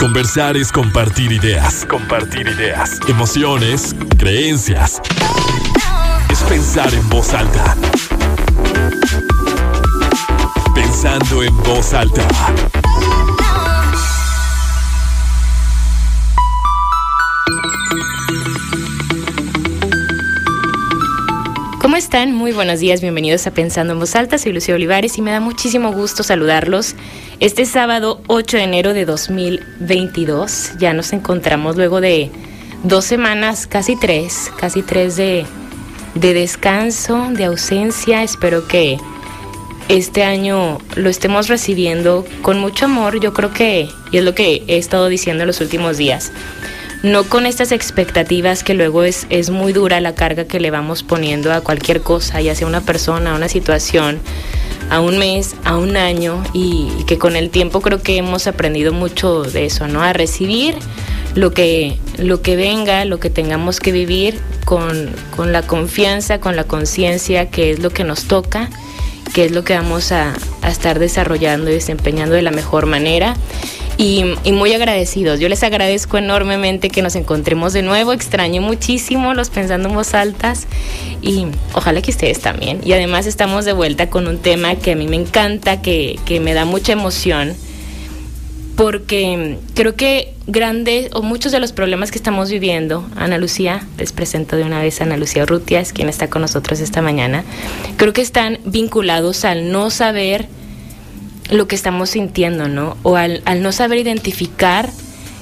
Conversar es compartir ideas. Compartir ideas. Emociones, creencias. Es pensar en voz alta. Pensando en voz alta. ¿Cómo están? Muy buenos días, bienvenidos a Pensando en Voz Alta. Soy Lucía Olivares y me da muchísimo gusto saludarlos. Este sábado 8 de enero de 2022 ya nos encontramos luego de dos semanas, casi tres, casi tres de, de descanso, de ausencia. Espero que este año lo estemos recibiendo con mucho amor. Yo creo que, y es lo que he estado diciendo en los últimos días, no con estas expectativas que luego es, es muy dura la carga que le vamos poniendo a cualquier cosa, ya sea una persona, una situación, a un mes, a un año, y, que con el tiempo creo que hemos aprendido mucho de eso, ¿no? A recibir lo que, lo que venga, lo que tengamos que vivir con, con la confianza, con la conciencia que es lo que nos toca que es lo que vamos a, a estar desarrollando y desempeñando de la mejor manera y, muy agradecidos. Yo les agradezco enormemente que nos encontremos de nuevo. Extraño muchísimo los pensando en voz altas y ojalá que ustedes también. Y además estamos de vuelta con un tema que a mí me encanta, que, que me da mucha emoción porque creo que grandes o muchos de los problemas que estamos viviendo, Ana Lucía, les presento de una vez a Ana Lucía Rutias, quien está con nosotros esta mañana, creo que están vinculados al no saber lo que estamos sintiendo, ¿no? O al, no saber identificar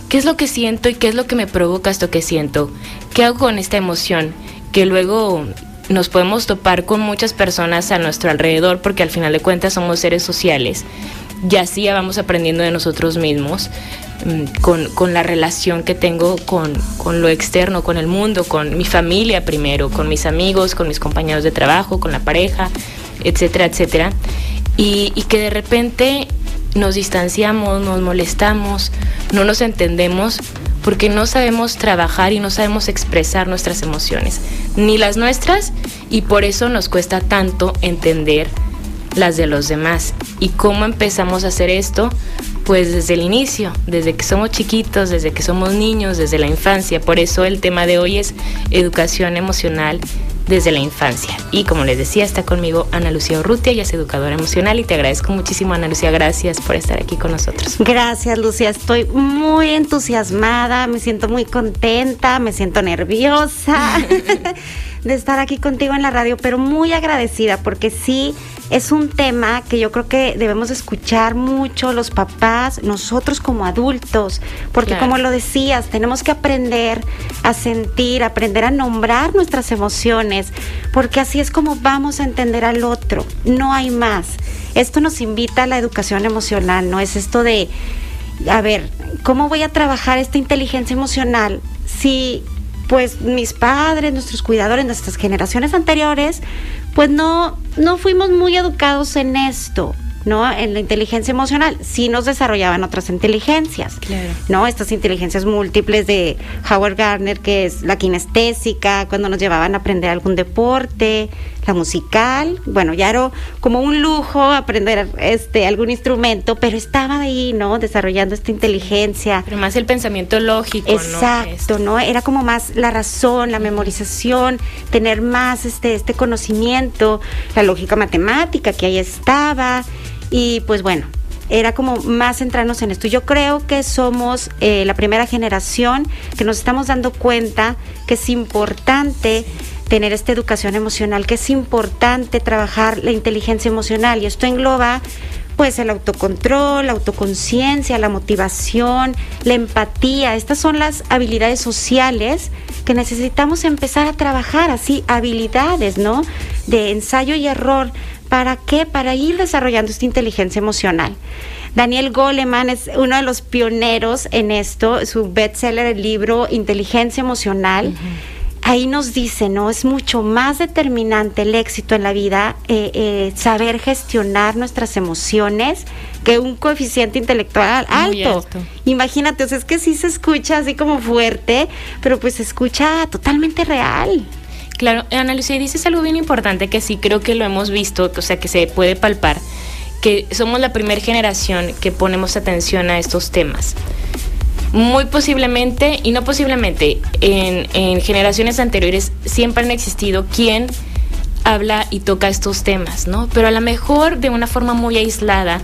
qué es lo que siento y qué es lo que me provoca esto que siento. ¿Qué hago con esta emoción? Que luego nos podemos topar con muchas personas a nuestro alrededor porque al final de cuentas somos seres sociales. Y así ya vamos aprendiendo de nosotros mismos mm, con, la relación que tengo con, con, lo externo, con el mundo, con mi familia primero, con mis amigos, con mis compañeros de trabajo, con la pareja, etcétera, etcétera y, que de repente nos distanciamos, nos molestamos, no nos entendemos porque no sabemos trabajar y no sabemos expresar nuestras emociones, ni las nuestras, y por eso nos cuesta tanto entender las de los demás. ¿Y cómo empezamos a hacer esto? Pues desde el inicio, desde que somos chiquitos, desde que somos niños, desde la infancia. Por eso el tema de hoy es educación emocional desde la infancia. Y como les decía, está conmigo Ana Lucía Urrutia, ella es educadora emocional y te agradezco muchísimo, Ana Lucía, gracias por estar aquí con nosotros. Gracias, Lucía, estoy muy entusiasmada, me siento muy contenta, me siento nerviosa de estar aquí contigo en la radio, pero muy agradecida porque sí es un tema que yo creo que debemos escuchar mucho los papás, nosotros como adultos, porque como lo decías, tenemos que aprender a sentir, aprender a nombrar nuestras emociones, porque así es como vamos a entender al otro, no hay más. Esto nos invita a la educación emocional, no es esto de, a ver, ¿cómo voy a trabajar esta inteligencia emocional si pues mis padres, nuestros cuidadores, nuestras generaciones anteriores, pues no, no fuimos muy educados en esto. ¿no? En la inteligencia emocional, sí nos desarrollaban otras inteligencias, ¿no? Estas inteligencias múltiples de Howard Gardner, que es la kinestésica, cuando nos llevaban a aprender algún deporte, la musical, bueno, ya era como un lujo aprender este algún instrumento, pero estaba ahí, ¿no? Desarrollando esta inteligencia. Pero más el pensamiento lógico, Exacto, ¿no? Era como más la razón, la memorización, tener más este, este conocimiento, la lógica matemática que ahí estaba. Y pues bueno, era como más centrarnos en esto. Yo creo que somos eh, la primera generación que nos estamos dando cuenta que es importante tener esta educación emocional, que es importante trabajar la inteligencia emocional y esto engloba pues el autocontrol, la autoconciencia, la motivación, la empatía. Estas son las habilidades sociales que necesitamos empezar a trabajar, así habilidades, ¿no? De ensayo y error ¿Para qué? Para ir desarrollando esta inteligencia emocional. Daniel Goleman es uno de los pioneros en esto, su bestseller, el libro Inteligencia Emocional. Ahí nos dice, ¿no? Es mucho más determinante el éxito en la vida, eh, eh, saber gestionar nuestras emociones que un coeficiente intelectual alto. Imagínate, o sea, es que sí se escucha así como fuerte, pero pues se escucha totalmente real. Claro, Ana Lucía, dices algo bien importante que sí creo que lo hemos visto, o sea, que se puede palpar, que somos la primera generación que ponemos atención a estos temas. Muy posiblemente, y no posiblemente, en, en generaciones anteriores siempre han existido quien habla y toca estos temas, ¿no? Pero a lo mejor de una forma muy aislada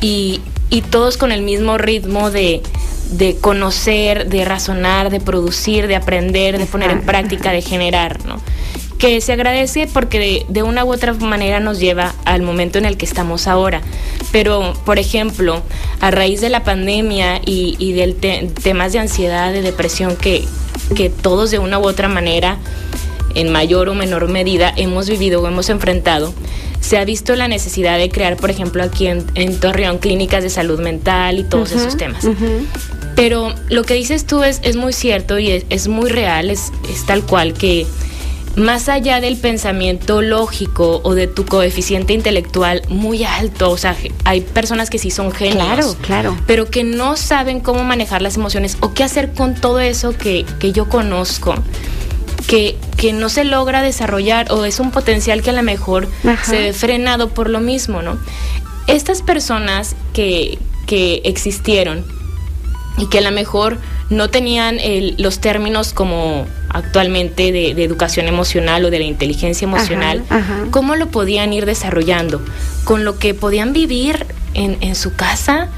y, y todos con el mismo ritmo de, de conocer, de razonar, de producir, de aprender, de poner en práctica, de generar, ¿no? Que se agradece porque de, una u otra manera nos lleva al momento en el que estamos ahora. Pero, por ejemplo, a raíz de la pandemia y, y del temas de ansiedad, de depresión que, que todos de una u otra manera, en mayor o menor medida, hemos vivido o hemos enfrentado, se ha visto la necesidad de crear, por ejemplo, aquí en, Torreón, clínicas de salud mental y todos esos temas. Pero lo que dices tú es, es muy cierto y es, es muy real, es, es tal cual que más allá del pensamiento lógico o de tu coeficiente intelectual muy alto, o sea, hay personas que sí son genios, claro, claro. pero que no saben cómo manejar las emociones o qué hacer con todo eso que, que yo conozco. Que, que, no se logra desarrollar o es un potencial que a lo mejor se ve frenado por lo mismo, ¿no? Estas personas que, que existieron y que a lo mejor no tenían los términos como actualmente de, educación emocional o de la inteligencia emocional, ¿cómo lo podían ir desarrollando? ¿Con lo que podían vivir en, en su casa?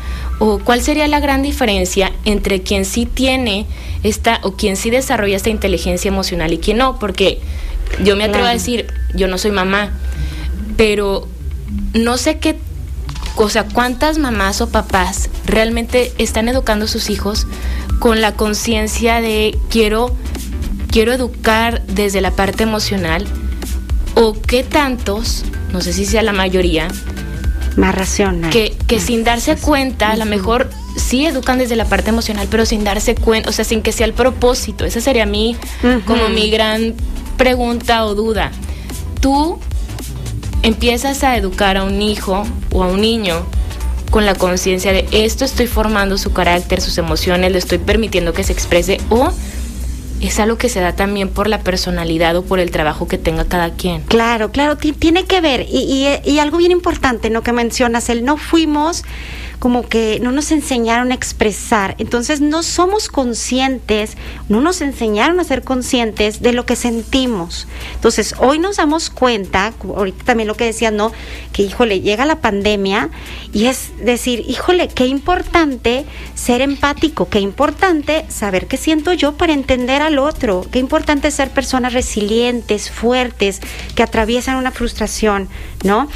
¿O cuál sería la gran diferencia entre quien sí tiene esta o quien sí desarrolla esta inteligencia emocional y quien no? Porque yo me atrevo a decir, yo no soy mamá, pero no sé qué o sea, ¿cuántas mamás o papás realmente están educando a sus hijos con la conciencia de quiero, quiero educar desde la parte emocional? ¿O qué tantos, no sé si sea la mayoría, más racional. Que, que sin darse cuenta, a lo mejor sí educan desde la parte emocional, pero sin darse cuenta, o sea, sin que sea el propósito. Esa sería mí como mi gran pregunta o duda. Tú empiezas a educar a un hijo o a un niño con la conciencia de esto estoy formando su carácter, sus emociones, le estoy permitiendo que se exprese o es algo que se da también por la personalidad o por el trabajo que tenga cada quien. Claro, claro, tiene que ver. Y, y, y, algo bien importante, ¿no? Que mencionas, el no fuimos como que no nos enseñaron a expresar. Entonces no somos conscientes, no nos enseñaron a ser conscientes de lo que sentimos. Entonces hoy nos damos cuenta, ahorita también lo que decías, ¿no? Que híjole, llega la pandemia y es decir, híjole, qué importante ser empático, qué importante saber qué siento yo para entender al otro, qué importante ser personas resilientes, fuertes, que atraviesan una frustración, ¿no?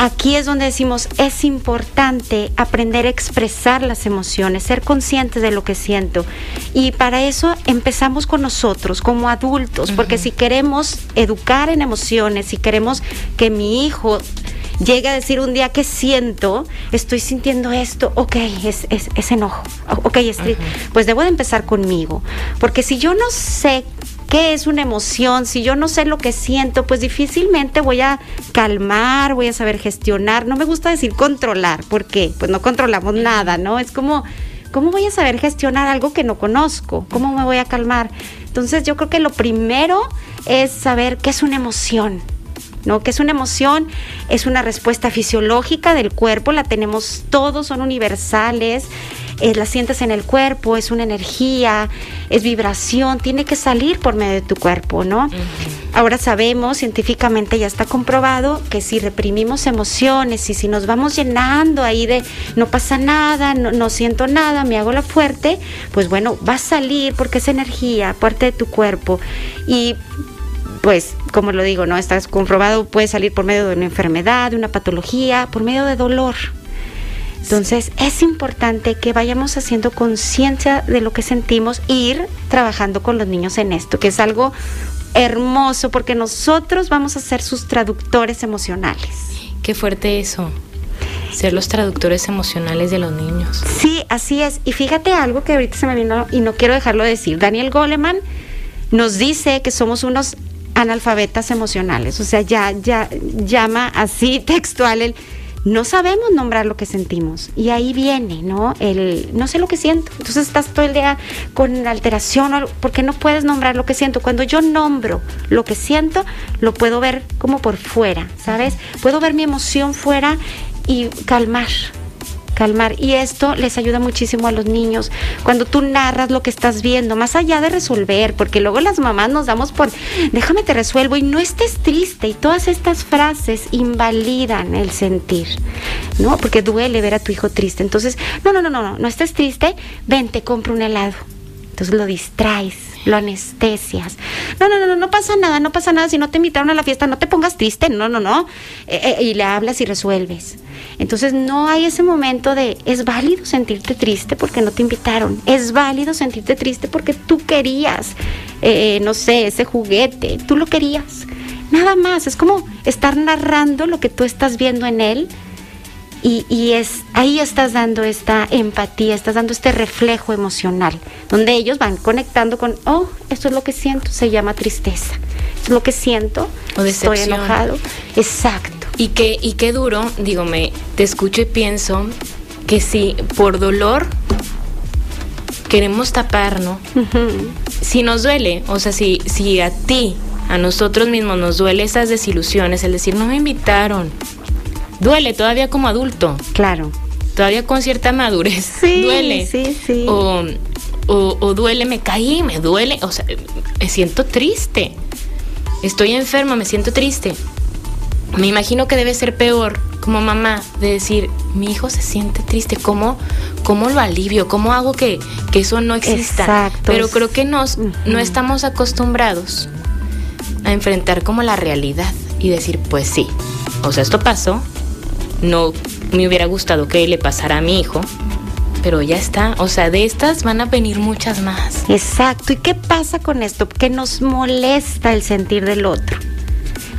Aquí es donde decimos, es importante aprender a expresar las emociones, ser conscientes de lo que siento. Y para eso empezamos con nosotros, como adultos, porque si queremos educar en emociones, si queremos que mi hijo llegue a decir un día que siento, estoy sintiendo esto, ok, es, es, enojo, ok, es, pues debo de empezar conmigo, porque si yo no sé qué es una emoción, si yo no sé lo que siento, pues difícilmente voy a calmar, voy a saber gestionar. No me gusta decir controlar, porque pues no controlamos nada, ¿no? Es como, ¿cómo voy a saber gestionar algo que no conozco? ¿Cómo me voy a calmar? Entonces yo creo que lo primero es saber qué es una emoción. ¿no? Que es una emoción, es una respuesta fisiológica del cuerpo, la tenemos todos, son universales, eh, la sientes en el cuerpo, es una energía, es vibración, tiene que salir por medio de tu cuerpo, ¿no? Ahora sabemos, científicamente ya está comprobado, que si reprimimos emociones y si nos vamos llenando ahí de no pasa nada, no, no siento nada, me hago la fuerte, pues bueno, va a salir porque es energía, parte de tu cuerpo. Y pues, como lo digo, ¿no? Está comprobado, puede salir por medio de una enfermedad, de una patología, por medio de dolor. Entonces es importante que vayamos haciendo conciencia de lo que sentimos e ir trabajando con los niños en esto, que es algo hermoso porque nosotros vamos a ser sus traductores emocionales. Qué fuerte eso. Ser los traductores emocionales de los niños. Sí, así es. Y fíjate algo que ahorita se me vino y no quiero dejarlo de decir. Daniel Goleman nos dice que somos unos analfabetas emocionales. O sea, ya, ya llama así textual el no sabemos nombrar lo que sentimos. Y ahí viene, ¿no? El no sé lo que siento. Entonces estás todo el día con alteración porque no puedes nombrar lo que siento. Cuando yo nombro lo que siento, lo puedo ver como por fuera, ¿sabes? Puedo ver mi emoción fuera y calmar calmar. Y esto les ayuda muchísimo a los niños. Cuando tú narras lo que estás viendo, más allá de resolver, porque luego las mamás nos damos por, déjame te resuelvo y no estés triste. Y todas estas frases invalidan el sentir, ¿no? Porque duele ver a tu hijo triste. Entonces, no, no, no, no, no, no estés triste, ven, te compro un helado. Entonces lo distraes, lo anestesias. No, no, no, no, no pasa nada, no pasa nada. Si no te invitaron a la fiesta, no te pongas triste, no, no, no. Eh, eh, y le hablas y resuelves. Entonces no hay ese momento de, es válido sentirte triste porque no te invitaron. Es válido sentirte triste porque tú querías, eh, no sé, ese juguete, tú lo querías. Nada más, es como estar narrando lo que tú estás viendo en él y, es ahí estás dando esta empatía, estás dando este reflejo emocional, donde ellos van conectando con, oh, esto es lo que siento, se llama tristeza, esto es lo que siento, o estoy enojado, exacto. Y qué, y qué duro, digo, me, te escucho y pienso que si por dolor queremos tapar, ¿no? Si nos duele, o sea, si, si a ti, a nosotros mismos nos duele esas desilusiones, el decir, no me invitaron, duele todavía como adulto. Claro. Todavía con cierta madurez. Sí, duele. Sí, sí. O, o, duele, me caí, me duele. O sea, me siento triste. Estoy enferma, me siento triste. Me imagino que debe ser peor como mamá de decir, mi hijo se siente triste, ¿cómo, cómo lo alivio? ¿Cómo hago que, que eso no exista? Exacto. Pero creo que nos, no estamos acostumbrados a enfrentar como la realidad y decir, pues sí, o sea, esto pasó, no me hubiera gustado que le pasara a mi hijo, pero ya está. O sea, de estas van a venir muchas más. Exacto. ¿Y qué pasa con esto? Que nos molesta el sentir del otro.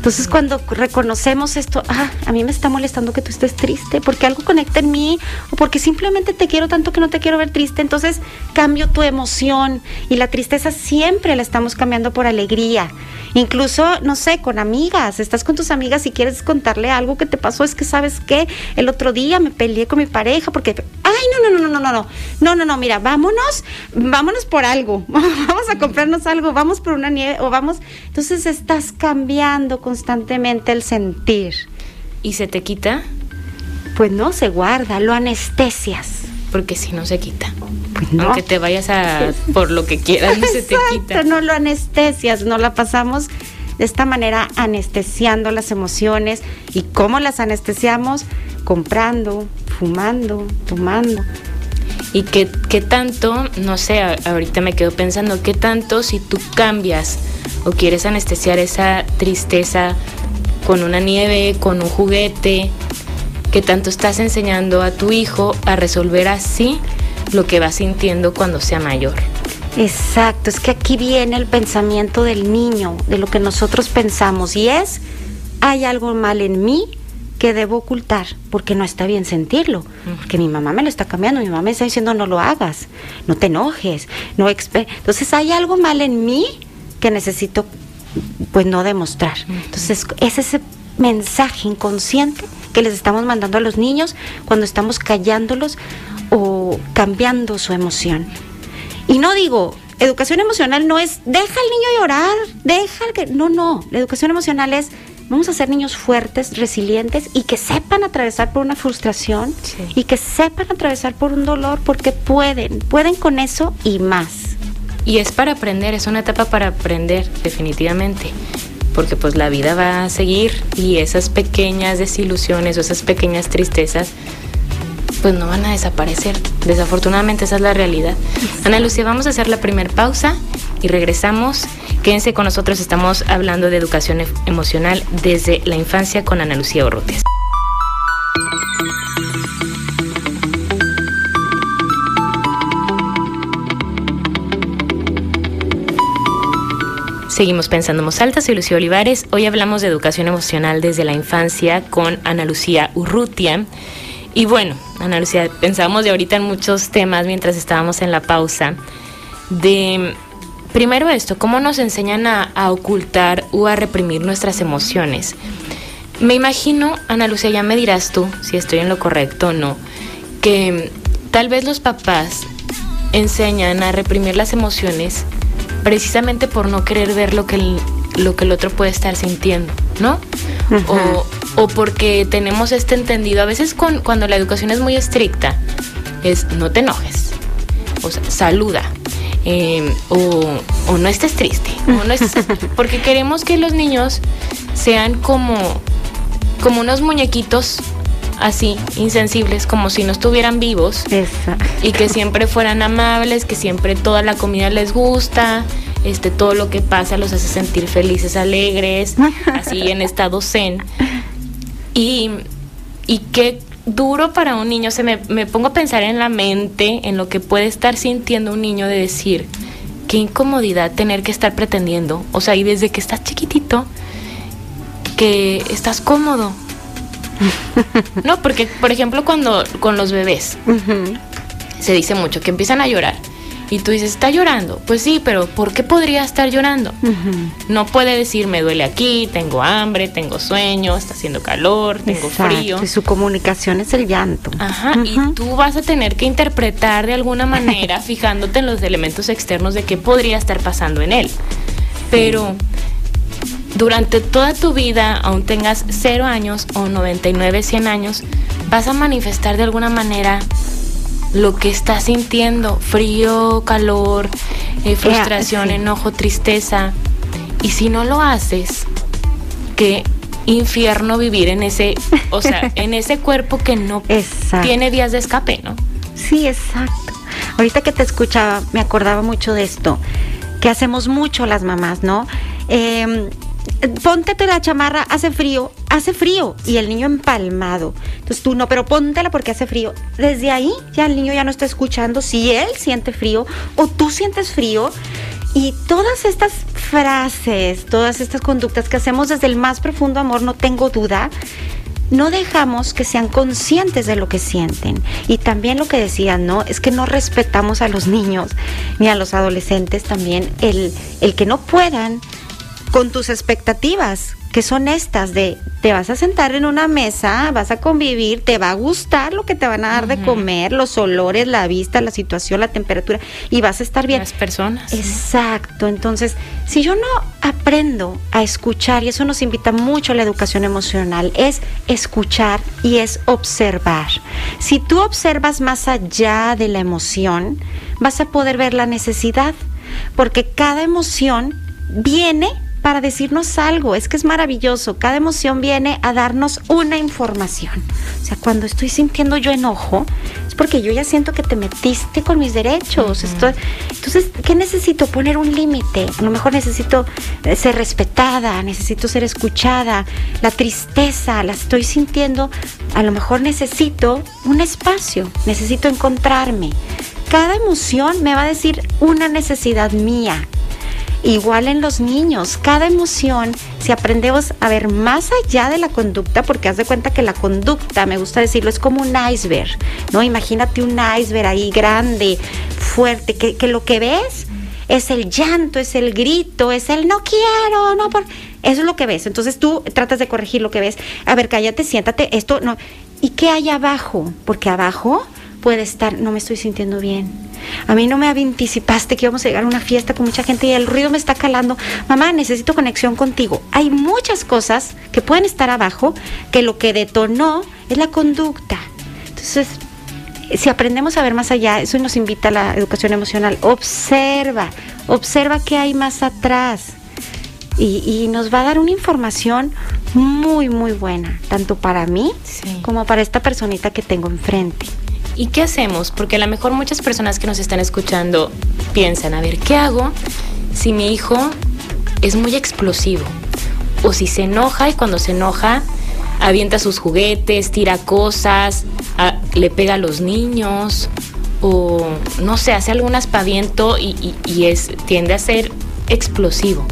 Entonces cuando reconocemos esto, ah, a mí me está molestando que tú estés triste, porque algo conecta en mí, o porque simplemente te quiero tanto que no te quiero ver triste, entonces cambio tu emoción. Y la tristeza siempre la estamos cambiando por alegría. Incluso, no sé, con amigas, estás con tus amigas y quieres contarle algo que te pasó, es que sabes que el otro día me peleé con mi pareja porque, ay, no, no, no, no, no, no, no, no, no, no, mira, vámonos, vámonos por algo, vamos a comprarnos algo, vamos por una nieve o vamos, entonces estás cambiando con constantemente el sentir. ¿Y se te quita? Pues no, se guarda, lo anestesias. Porque si no se quita. Pues no. Aunque te vayas a por lo que quieras, no se te quita. No lo anestesias, no la pasamos de esta manera anestesiando las emociones. ¿Y cómo las anestesiamos? Comprando, fumando, tomando. Y qué, qué tanto, no sé, ahorita me quedo pensando, qué tanto si tú cambias o quieres anestesiar esa tristeza con una nieve, con un juguete, que tanto estás enseñando a tu hijo a resolver así lo que va sintiendo cuando sea mayor. Exacto, es que aquí viene el pensamiento del niño, de lo que nosotros pensamos, y es, hay algo mal en mí que debo ocultar, porque no está bien sentirlo, porque mi mamá me lo está cambiando, mi mamá me está diciendo no lo hagas, no te enojes, no entonces hay algo mal en mí que necesito pues no demostrar. Entonces es ese mensaje inconsciente que les estamos mandando a los niños cuando estamos callándolos o cambiando su emoción. Y no digo, educación emocional no es deja al niño llorar, deja que no, no, la educación emocional es vamos a ser niños fuertes, resilientes y que sepan atravesar por una frustración y que sepan atravesar por un dolor porque pueden, pueden con eso y más. Y es para aprender, es una etapa para aprender, definitivamente. Porque pues la vida va a seguir y esas pequeñas desilusiones o esas pequeñas tristezas pues no van a desaparecer. Desafortunadamente esa es la realidad. Ana Lucía, vamos a hacer la primera pausa y regresamos. Quédense con nosotros, estamos hablando de educación emocional desde la infancia con Ana Lucía Orrutes. Seguimos pensando en voz soy Lucía Olivares. Hoy hablamos de educación emocional desde la infancia con Ana Lucía Urrutia. Y bueno, Ana Lucía, pensábamos de ahorita en muchos temas mientras estábamos en la pausa. De primero esto, cómo nos enseñan a, a ocultar o a reprimir nuestras emociones. Me imagino, Ana Lucía, ya me dirás tú si estoy en lo correcto o no, que tal vez los papás enseñan a reprimir las emociones precisamente por no querer ver lo que el, lo que el otro puede estar sintiendo, ¿no? O o porque tenemos este entendido. A veces con, cuando la educación es muy estricta, es no te enojes, o sea, saluda. Eh, o, no estés triste, o no estés, porque queremos que los niños sean como, como unos muñequitos así, insensibles, como si no estuvieran vivos. Y que siempre fueran amables, que siempre toda la comida les gusta, este, todo lo que pasa los hace sentir felices, alegres, así en estado zen. Y, y qué duro para un niño, se me, me pongo a pensar en la mente, en lo que puede estar sintiendo un niño de decir, qué incomodidad tener que estar pretendiendo, o sea, y desde que estás chiquitito, que estás cómodo. no, porque, por ejemplo, cuando con los bebés, se dice mucho que empiezan a llorar y tú dices, está llorando. Pues sí, pero ¿por qué podría estar llorando? No puede decir, me duele aquí, tengo hambre, tengo sueño, está haciendo calor, tengo frío. Y su comunicación es el llanto. Ajá, y tú vas a tener que interpretar de alguna manera, fijándote en los elementos externos de qué podría estar pasando en él. Pero durante toda tu vida, aún tengas 0 años o 99, 100 años, vas a manifestar de alguna manera lo que estás sintiendo, frío, calor, eh, frustración, enojo, tristeza. Y si no lo haces, qué infierno vivir en ese, o sea, en ese cuerpo que no tiene días de escape, ¿no? Sí, exacto. Ahorita que te escuchaba, me acordaba mucho de esto, que hacemos mucho las mamás, ¿no? Eh, póntete la chamarra, hace frío, hace frío y el niño empalmado. Entonces tú no, pero póntela porque hace frío. Desde ahí ya el niño ya no está escuchando si él siente frío o tú sientes frío. Y todas estas frases, todas estas conductas que hacemos desde el más profundo amor, no tengo duda, no dejamos que sean conscientes de lo que sienten. Y también lo que decían, ¿no? Es que no respetamos a los niños ni a los adolescentes también, el, el que no puedan con tus expectativas, que son estas de te vas a sentar en una mesa, vas a convivir, te va a gustar lo que te van a dar de comer, los olores, la vista, la situación, la temperatura y vas a estar bien. Las personas. Exacto. Entonces, si yo no aprendo a escuchar y eso nos invita mucho a la educación emocional, es escuchar y es observar. Si tú observas más allá de la emoción, vas a poder ver la necesidad, porque cada emoción viene para decirnos algo. Es que es maravilloso. Cada emoción viene a darnos una información. O sea, cuando estoy sintiendo yo enojo, es porque yo ya siento que te metiste con mis derechos. entonces, ¿qué necesito? Poner un límite. A lo mejor necesito eh, ser respetada, necesito ser escuchada. La tristeza la estoy sintiendo. A lo mejor necesito un espacio, necesito encontrarme. Cada emoción me va a decir una necesidad mía Igual en los niños, cada emoción, si aprendemos a ver más allá de la conducta, porque haz de cuenta que la conducta, me gusta decirlo, es como un iceberg, ¿no? Imagínate un iceberg ahí grande, fuerte, que, que lo que ves es el llanto, es el grito, es el no quiero, no por... Eso es lo que ves. Entonces tú tratas de corregir lo que ves. A ver, cállate, siéntate, esto no. ¿Y qué hay abajo? Porque abajo puede estar, no me estoy sintiendo bien. A mí no me anticipaste que íbamos a llegar a una fiesta con mucha gente y el ruido me está calando. Mamá, necesito conexión contigo. Hay muchas cosas que pueden estar abajo que lo que detonó es la conducta. Entonces, si aprendemos a ver más allá, eso nos invita a la educación emocional. Observa, observa qué hay más atrás. Y, nos va a dar una información muy, muy buena, tanto para mí como para esta personita que tengo enfrente. ¿Y qué hacemos? Porque a lo mejor muchas personas que nos están escuchando piensan, a ver, ¿qué hago si mi hijo es muy explosivo? O si se enoja y cuando se enoja avienta sus juguetes, tira cosas, le pega a los niños o no sé, hace algún aspaviento y, tiende a ser explosivo.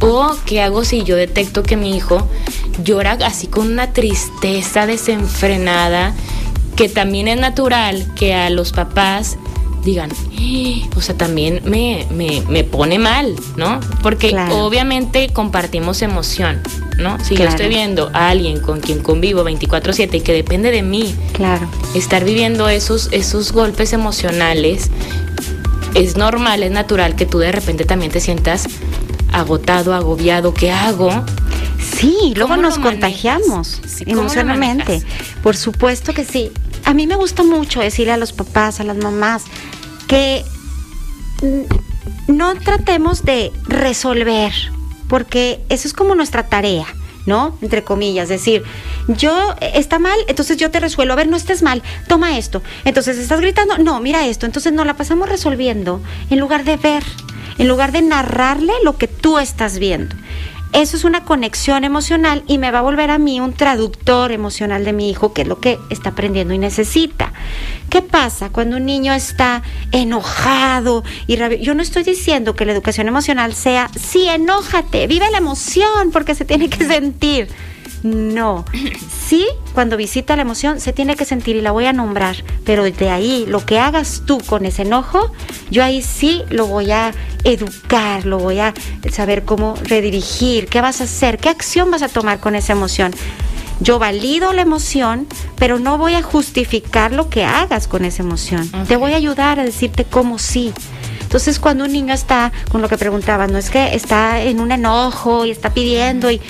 O qué hago si yo detecto que mi hijo llora así con una tristeza desenfrenada que también es natural que a los papás digan, eh, o sea, también me, me, pone mal, ¿no? Porque obviamente compartimos emoción, ¿no? Si yo estoy viendo a alguien con quien convivo 24/7 y que depende de mí, claro. estar viviendo esos, esos golpes emocionales, es normal, es natural que tú de repente también te sientas agotado, agobiado, ¿qué hago? Sí, luego ¿Cómo nos contagiamos? Sí, ¿cómo lo emocionalmente. Por supuesto que sí. A mí me gusta mucho decirle a los papás, a las mamás, que no tratemos de resolver, porque eso es como nuestra tarea. ¿No? Entre comillas, decir, yo está mal, entonces yo te resuelvo, a ver, no estés mal, toma esto. Entonces estás gritando, no, mira esto. Entonces nos la pasamos resolviendo en lugar de ver, en lugar de narrarle lo que tú estás viendo. Eso es una conexión emocional y me va a volver a mí un traductor emocional de mi hijo, que es lo que está aprendiendo y necesita. ¿Qué pasa cuando un niño está enojado y rabioso? Yo no estoy diciendo que la educación emocional sea, sí, enójate, vive la emoción porque se tiene que sentir. No, sí, cuando visita la emoción se tiene que sentir y la voy a nombrar, pero de ahí lo que hagas tú con ese enojo, yo ahí sí lo voy a educar, lo voy a saber cómo redirigir, qué vas a hacer, qué acción vas a tomar con esa emoción. Yo valido la emoción, pero no voy a justificar lo que hagas con esa emoción. Te voy a ayudar a decirte cómo sí. Entonces, cuando un niño está, con lo que preguntaba, no es que está en un enojo y está pidiendo y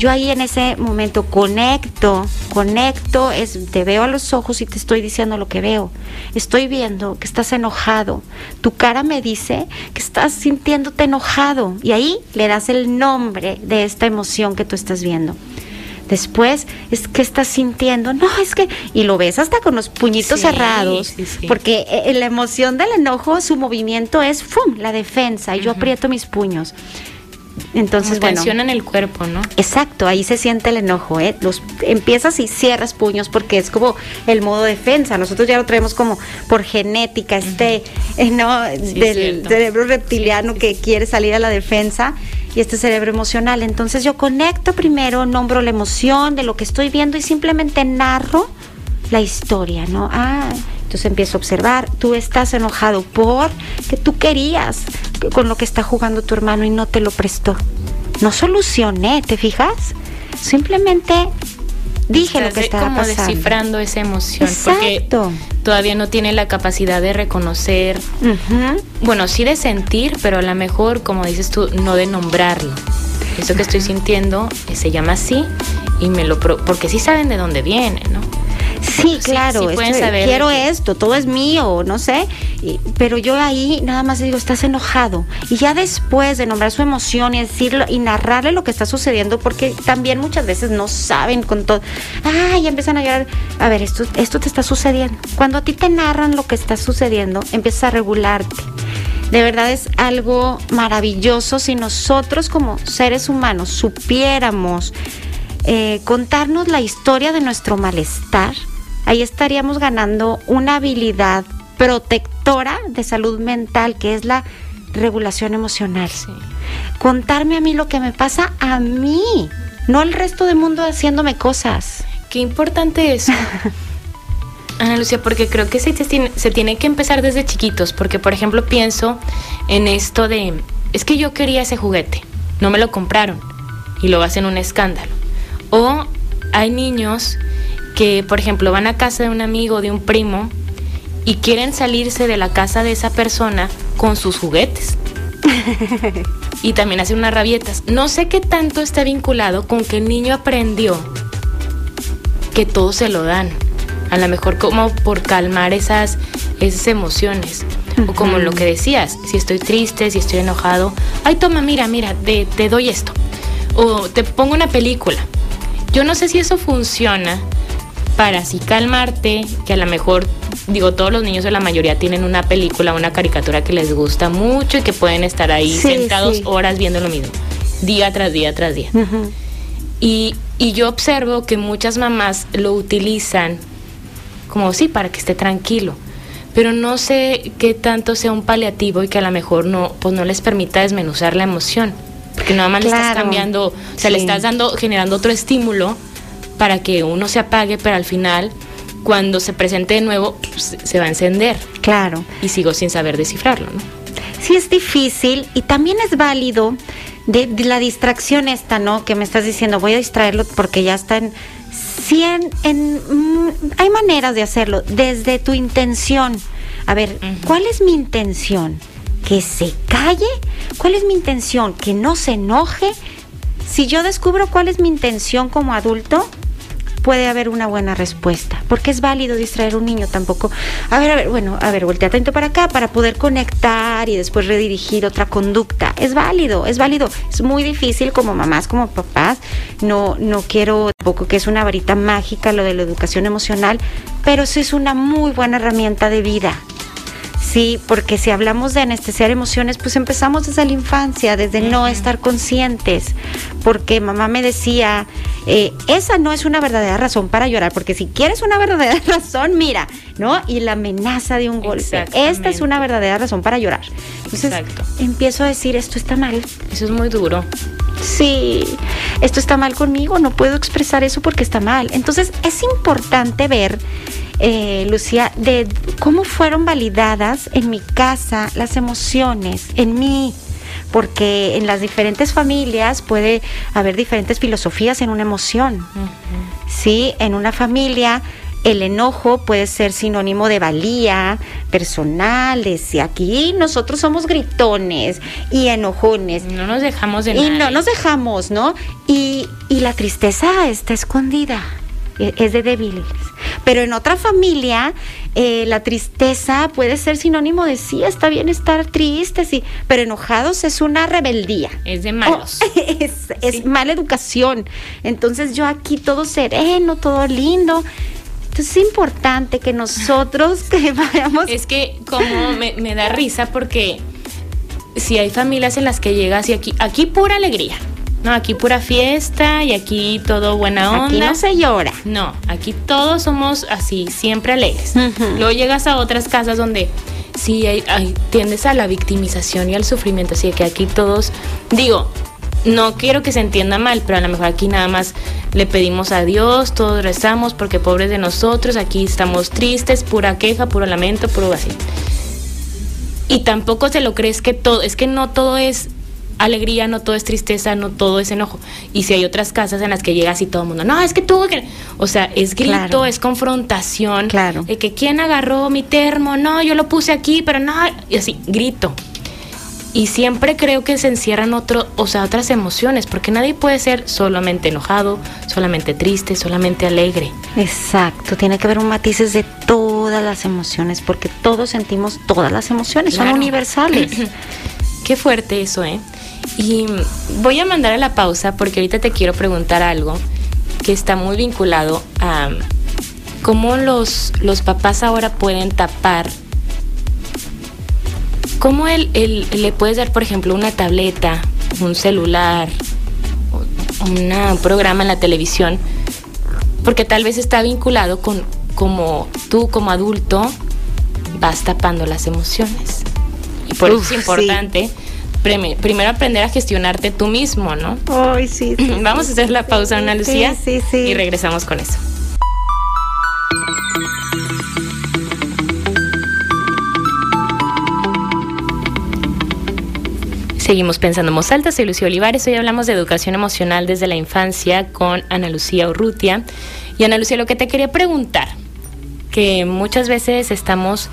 yo ahí en ese momento conecto, conecto, es, te veo a los ojos y te estoy diciendo lo que veo. Estoy viendo que estás enojado. Tu cara me dice que estás sintiéndote enojado y ahí le das el nombre de esta emoción que tú estás viendo. Después, es que estás sintiendo, no, es que, y lo ves hasta con los puñitos Sí, cerrados, sí, sí. porque eh, la emoción del enojo, su movimiento es, ¡fum!, la defensa, y yo aprieto mis puños. Entonces, Como bueno. tensión en el cuerpo, ¿no? Exacto, ahí se siente el enojo, ¿eh? Los, empiezas y cierras puños porque es como el modo defensa. Nosotros ya lo traemos como por genética, este, eh, ¿no? Sí, Del cerebro reptiliano Sí, sí, que quiere salir a la defensa y este cerebro emocional. Entonces yo conecto primero, nombro la emoción de lo que estoy viendo y simplemente narro la historia, ¿no? Ah, entonces empiezo a observar, tú estás enojado por que tú querías con lo que está jugando tu hermano y no te lo prestó. No solucioné, ¿te fijas? Simplemente dije lo que estaba como pasando. descifrando esa emoción. Exacto. Porque todavía no tiene la capacidad de reconocer, bueno, sí de sentir, pero a lo mejor, como dices tú, no de nombrarlo. Eso que estoy sintiendo eh, se llama así y me lo pro- porque sí saben de dónde viene, ¿no? Sí, Sí, claro, sí pueden esto- saber de quiero que- esto, todo es mío, no sé, y- pero yo ahí nada más digo, estás enojado. Y ya después de nombrar su emoción y decirlo y narrarle lo que está sucediendo, porque también muchas veces no saben con todo, ah, empiezan a llorar, a ver, esto, esto te está sucediendo. Cuando a ti te narran lo que está sucediendo, empiezas a regularte. De verdad es algo maravilloso si nosotros como seres humanos supiéramos eh, contarnos la historia de nuestro malestar, ahí estaríamos ganando una habilidad protectora de salud mental, que es la regulación emocional. Sí. Contarme a mí lo que me pasa a mí, no el resto del mundo haciéndome cosas. Qué importante eso. Ana Lucia, porque creo que se tiene que empezar desde chiquitos, porque por ejemplo pienso en esto de, es que yo quería ese juguete, no me lo compraron y lo hacen un escándalo. O hay niños que, por ejemplo, van a casa de un amigo, de un primo, y quieren salirse de la casa de esa persona con sus juguetes. y también hacen unas rabietas. No sé qué tanto está vinculado con que el niño aprendió que todo se lo dan. A lo mejor como por calmar esas, esas emociones. O como lo que decías, si estoy triste, si estoy enojado, ay toma, mira, mira, te, te doy esto. O te pongo una película. Yo no sé si eso funciona para así calmarte, que a lo mejor, digo, todos los niños o la mayoría tienen una película, una caricatura que les gusta mucho y que pueden estar ahí Sí, sentados sí. horas viendo lo mismo, día tras día tras día. Y, y yo observo que muchas mamás lo utilizan como sí, para que esté tranquilo. Pero no sé qué tanto sea un paliativo y que a lo mejor no, pues no les permita desmenuzar la emoción. Porque nada más le estás cambiando, o sea, le estás dando, generando otro estímulo para que uno se apague, pero al final, cuando se presente de nuevo, pues, se va a encender. Claro. Y sigo sin saber descifrarlo, ¿no? sí es difícil y también es válido de, de la distracción esta, ¿no? Que me estás diciendo, voy a distraerlo porque ya está en 100, en, mm, hay maneras de hacerlo, desde tu intención. A ver. ¿cuál es mi intención? ¿Que se calle? ¿Cuál es mi intención? ¿Que no se enoje? si yo descubro cuál es mi intención como adulto, puede haber una buena respuesta, porque es válido distraer un niño tampoco. A ver, a ver, bueno, a ver, voltea atento para acá para poder conectar y después redirigir otra conducta. Es válido, es válido. Es muy difícil como mamás, como papás. No, no quiero tampoco que es una varita mágica lo de la educación emocional, pero sí es una muy buena herramienta de vida. Sí, porque si hablamos de anestesiar emociones, pues empezamos desde la infancia, desde no estar conscientes, porque mamá me decía, eh, esa no es una verdadera razón para llorar, porque si quieres una verdadera razón, mira, ¿no? Y la amenaza de un golpe, esta es una verdadera razón para llorar. Entonces empiezo a decir, esto está mal. Eso es muy duro. Sí, esto está mal conmigo, no puedo expresar eso porque está mal. Entonces es importante ver eh, Lucía, de cómo fueron validadas en mi casa las emociones, en mí, porque en las diferentes familias puede haber diferentes filosofías en una emoción. Sí, en una familia el enojo puede ser sinónimo de valía, personales, y aquí nosotros somos gritones y enojones. No nos dejamos de Y no nos dejamos, ¿no? Y, y la tristeza está escondida, es de débiles. Pero en otra familia, eh, la tristeza puede ser sinónimo de sí, está bien estar triste, sí, pero enojados es una rebeldía. Es de malos. es, mala educación. Entonces yo aquí todo sereno, todo lindo. Entonces es importante que nosotros que vayamos... Es que como me, me da risa porque si hay familias en las que llegas y aquí, aquí pura alegría. No, aquí pura fiesta y aquí todo buena onda. Aquí no se llora. No, aquí todos somos así, siempre alegres. Luego llegas a otras casas donde sí hay, tiendes a la victimización y al sufrimiento. Así que aquí todos, digo, no quiero que se entienda mal, pero a lo mejor aquí nada más le pedimos a Dios, todos rezamos porque pobres de nosotros, aquí estamos tristes, pura queja, puro lamento, puro así. Y tampoco se lo crees que todo, es que no todo es alegría, no todo es tristeza, no todo es enojo. Y si hay otras casas en las que llegas y todo el mundo, no, es que tú, o sea, es grito, es confrontación. Claro. De que quién agarró mi termo, no, yo lo puse aquí, pero no, y así, grito. Y siempre creo que se encierran otro, o sea, otras emociones, porque nadie puede ser solamente enojado, solamente triste, solamente alegre. Exacto, tiene que haber un matices de todas las emociones, porque todos sentimos todas las emociones, son universales. Qué fuerte eso, ¿eh? Y voy a mandar a la pausa porque ahorita te quiero preguntar algo que está muy vinculado a cómo los, los papás ahora pueden tapar. ¿Cómo él, le puedes dar, por ejemplo, una tableta, un celular, un programa en la televisión? Porque tal vez está vinculado con cómo tú como adulto vas tapando las emociones. Y por eso es importante primero aprender a gestionarte tú mismo, ¿no? Ay, sí, Vamos a hacer la pausa, Ana Lucía. Sí, sí, Y regresamos con eso. Seguimos pensando en voz alta, soy Lucía Olivares. Hoy hablamos de educación emocional desde la infancia con Ana Lucía Urrutia. Y Ana Lucía, lo que te quería preguntar, que muchas veces estamos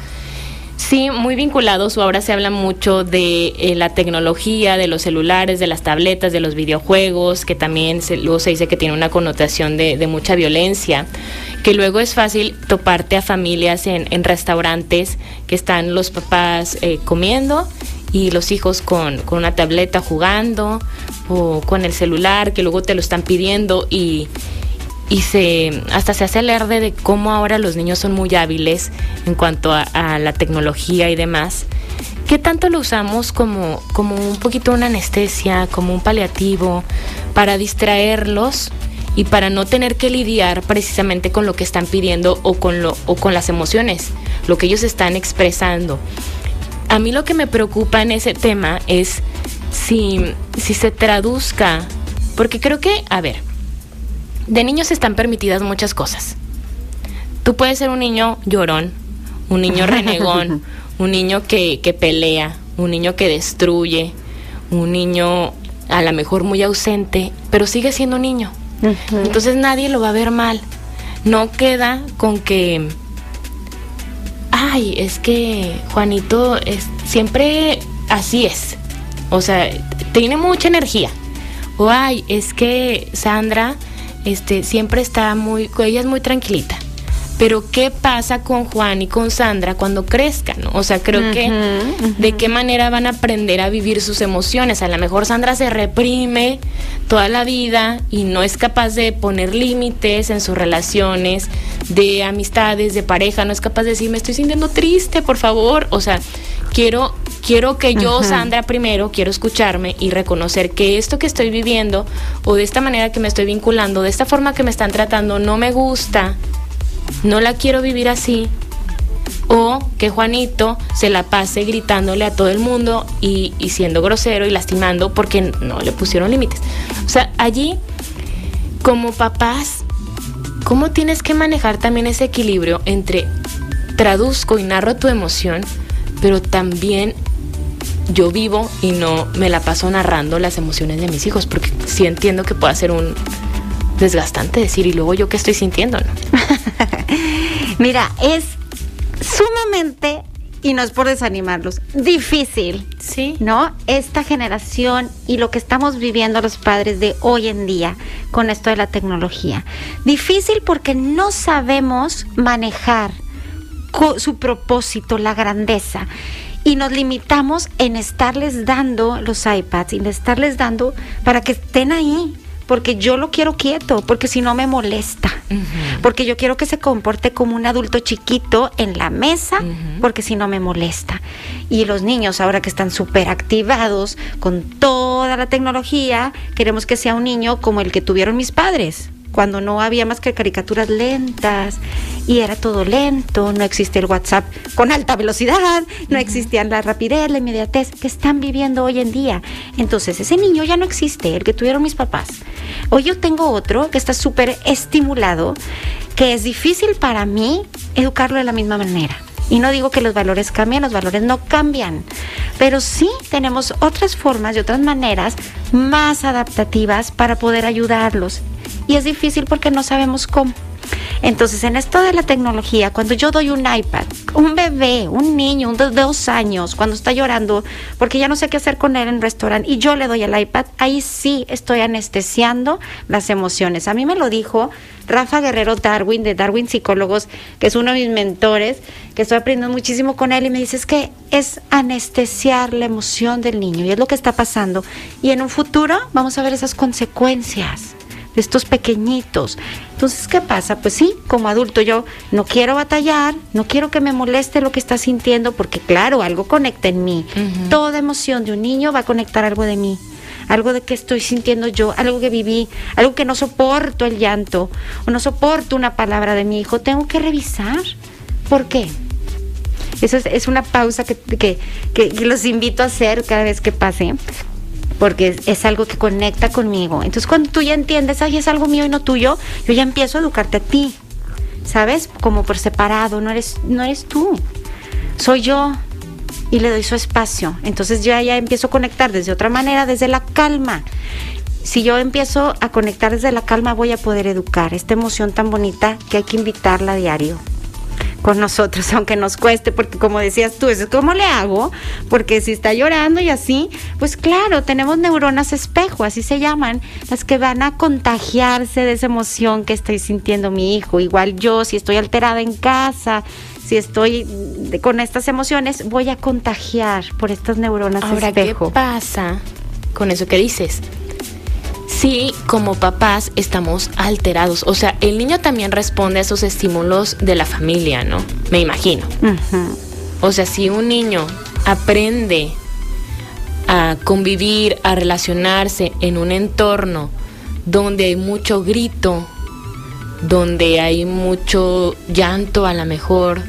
Sí, muy vinculados. Ahora se habla mucho de eh, la tecnología, de los celulares, de las tabletas, de los videojuegos, que también se, luego se dice que tiene una connotación de, mucha violencia. Que luego es fácil toparte a familias en, restaurantes que están los papás eh, comiendo y los hijos con, con una tableta jugando o con el celular que luego te lo están pidiendo y y se hasta se hace alarde de cómo ahora los niños son muy hábiles en cuanto a, la tecnología y demás. ¿Qué tanto lo usamos como, como un poquito una anestesia, como un paliativo, para distraerlos y para no tener que lidiar precisamente con lo que están pidiendo o con, lo, o con las emociones, lo que ellos están expresando? A mí lo que me preocupa en ese tema es si, si se traduzca, porque creo que, a ver, de niños están permitidas muchas cosas. Tú puedes ser un niño llorón, un niño renegón, un niño que, que pelea, un niño que destruye, un niño a lo mejor muy ausente, pero sigue siendo un niño. Entonces nadie lo va a ver mal. No queda con que, ay, es que Juanito es siempre así es. O sea, tiene mucha energía O ay, es que Sandra este, siempre está muy, ella es muy tranquilita. Pero ¿qué pasa con Juan y con Sandra cuando crezcan? O sea, creo que de qué manera van a aprender a vivir sus emociones. A lo mejor Sandra se reprime toda la vida y no es capaz de poner límites en sus relaciones, de amistades, de pareja, no es capaz de decir, me estoy sintiendo triste, por favor. O sea, quiero quiero que yo, Sandra, primero, quiero escucharme y reconocer que esto que estoy viviendo o de esta manera que me estoy vinculando, de esta forma que me están tratando, no me gusta no la quiero vivir así. O que Juanito se la pase gritándole a todo el mundo y, siendo grosero y lastimando porque no le pusieron límites. O sea, allí, como papás, ¿cómo tienes que manejar también ese equilibrio entre traduzco y narro tu emoción, pero también yo vivo y no me la paso narrando las emociones de mis hijos, porque sí entiendo que puede ser un desgastante decir, y luego yo qué estoy sintiendo, ¿no? Mira, es sumamente, y no es por desanimarlos, difícil. Sí. ¿No? Esta generación y lo que estamos viviendo los padres de hoy en día con esto de la tecnología. Difícil porque no sabemos manejar su propósito, la grandeza. Y nos limitamos en estarles dando los iPads, en estarles dando para que estén ahí, porque yo lo quiero quieto, porque si no me molesta, porque yo quiero que se comporte como un adulto chiquito en la mesa, porque si no me molesta. Y los niños ahora que están súper activados con toda la tecnología, queremos que sea un niño como el que tuvieron mis padres cuando no había más que caricaturas lentas y era todo lento, no existía el WhatsApp con alta velocidad, no existía la rapidez, la inmediatez que están viviendo hoy en día. Entonces ese niño ya no existe, el que tuvieron mis papás. Hoy yo tengo otro que está súper estimulado, que es difícil para mí educarlo de la misma manera. Y no digo que los valores cambien, los valores no cambian, pero sí tenemos otras formas y otras maneras más adaptativas para poder ayudarlos y es difícil porque no sabemos cómo. Entonces, en esto de la tecnología, cuando yo doy un iPad, un bebé, un niño de dos años, cuando está llorando porque ya no sé qué hacer con él en el restaurante y yo le doy el iPad, ahí sí estoy anestesiando las emociones. A mí me lo dijo Rafa Guerrero Darwin, de Darwin Psicólogos, que es uno de mis mentores, que estoy aprendiendo muchísimo con él y me dice es que es anestesiar la emoción del niño y es lo que está pasando. Y en un futuro vamos a ver esas consecuencias estos pequeñitos. Entonces, ¿qué pasa? Pues sí, como adulto yo no quiero batallar, no quiero que me moleste lo que está sintiendo, porque claro, algo conecta en mí. Toda emoción de un niño va a conectar algo de mí algo de que estoy sintiendo yo, algo que viví, algo que no soporto el llanto o no soporto una palabra de mi hijo, tengo que revisar. ¿Por qué? Eso es, una pausa que, que, que, los invito a hacer cada vez que pase porque es, algo que conecta conmigo. Entonces cuando tú ya entiendes, ay, es algo mío y no tuyo, yo ya empiezo a educarte a ti, ¿sabes? Como por separado, no eres, no eres tú, soy yo y le doy su espacio. Entonces yo ya empiezo a conectar desde otra manera, desde la calma. Si yo empiezo a conectar desde la calma, voy a poder educar esta emoción tan bonita que hay que invitarla a diario con nosotros, aunque nos cueste, porque como decías tú, eso es como le hago, porque si está llorando y así, pues claro, tenemos neuronas espejo, así se llaman, las que van a contagiarse de esa emoción que estoy sintiendo mi hijo. Igual yo, si estoy alterada en casa, si estoy con estas emociones, voy a contagiar por estas neuronas Ahora, espejo. ¿qué pasa con eso que dices? Sí como papás estamos alterados. O sea, el niño también responde a esos estímulos de la familia, ¿no? Me imagino. O sea, si un niño aprende a convivir, a relacionarse en un entorno donde hay mucho grito, donde hay mucho llanto a lo mejor,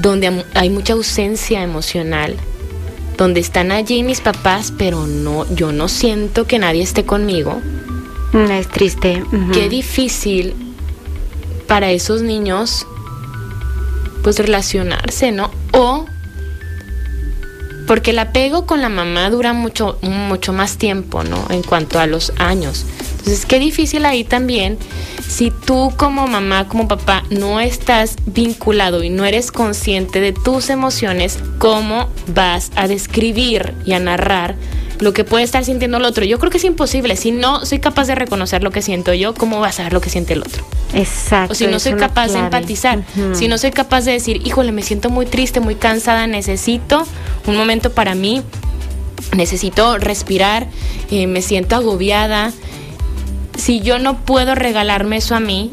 donde hay mucha ausencia emocional, donde están allí mis papás, pero no, yo no siento que nadie esté conmigo. Mm, es triste. Qué difícil para esos niños, pues relacionarse, ¿no? O porque el apego con la mamá dura mucho, mucho más tiempo, ¿no? En cuanto a los años. Entonces, qué difícil ahí también, si tú como mamá, como papá, no estás vinculado y no eres consciente de tus emociones, cómo vas a describir y a narrar lo que puede estar sintiendo el otro. Yo creo que es imposible. Si no soy capaz de reconocer lo que siento yo, ¿cómo vas a saber lo que siente el otro? Exacto. O si no soy capaz de empatizar, si no soy capaz de decir, híjole, me siento muy triste, muy cansada, necesito un momento para mí, necesito respirar, eh, me siento agobiada. Si yo no puedo regalarme eso a mí,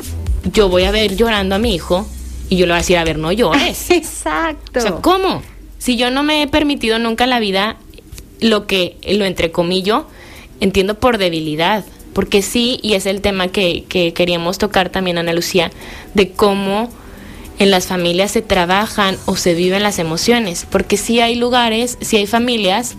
yo voy a ver llorando a mi hijo y yo le voy a decir, a ver, no llores. Exacto. O sea, ¿cómo? Si yo no me he permitido nunca en la vida lo que, lo entrecomillo, entiendo por debilidad. Porque sí, y es el tema que, que queríamos tocar también, Ana Lucía, de cómo en las familias se trabajan o se viven las emociones. Porque sí hay lugares, sí hay familias,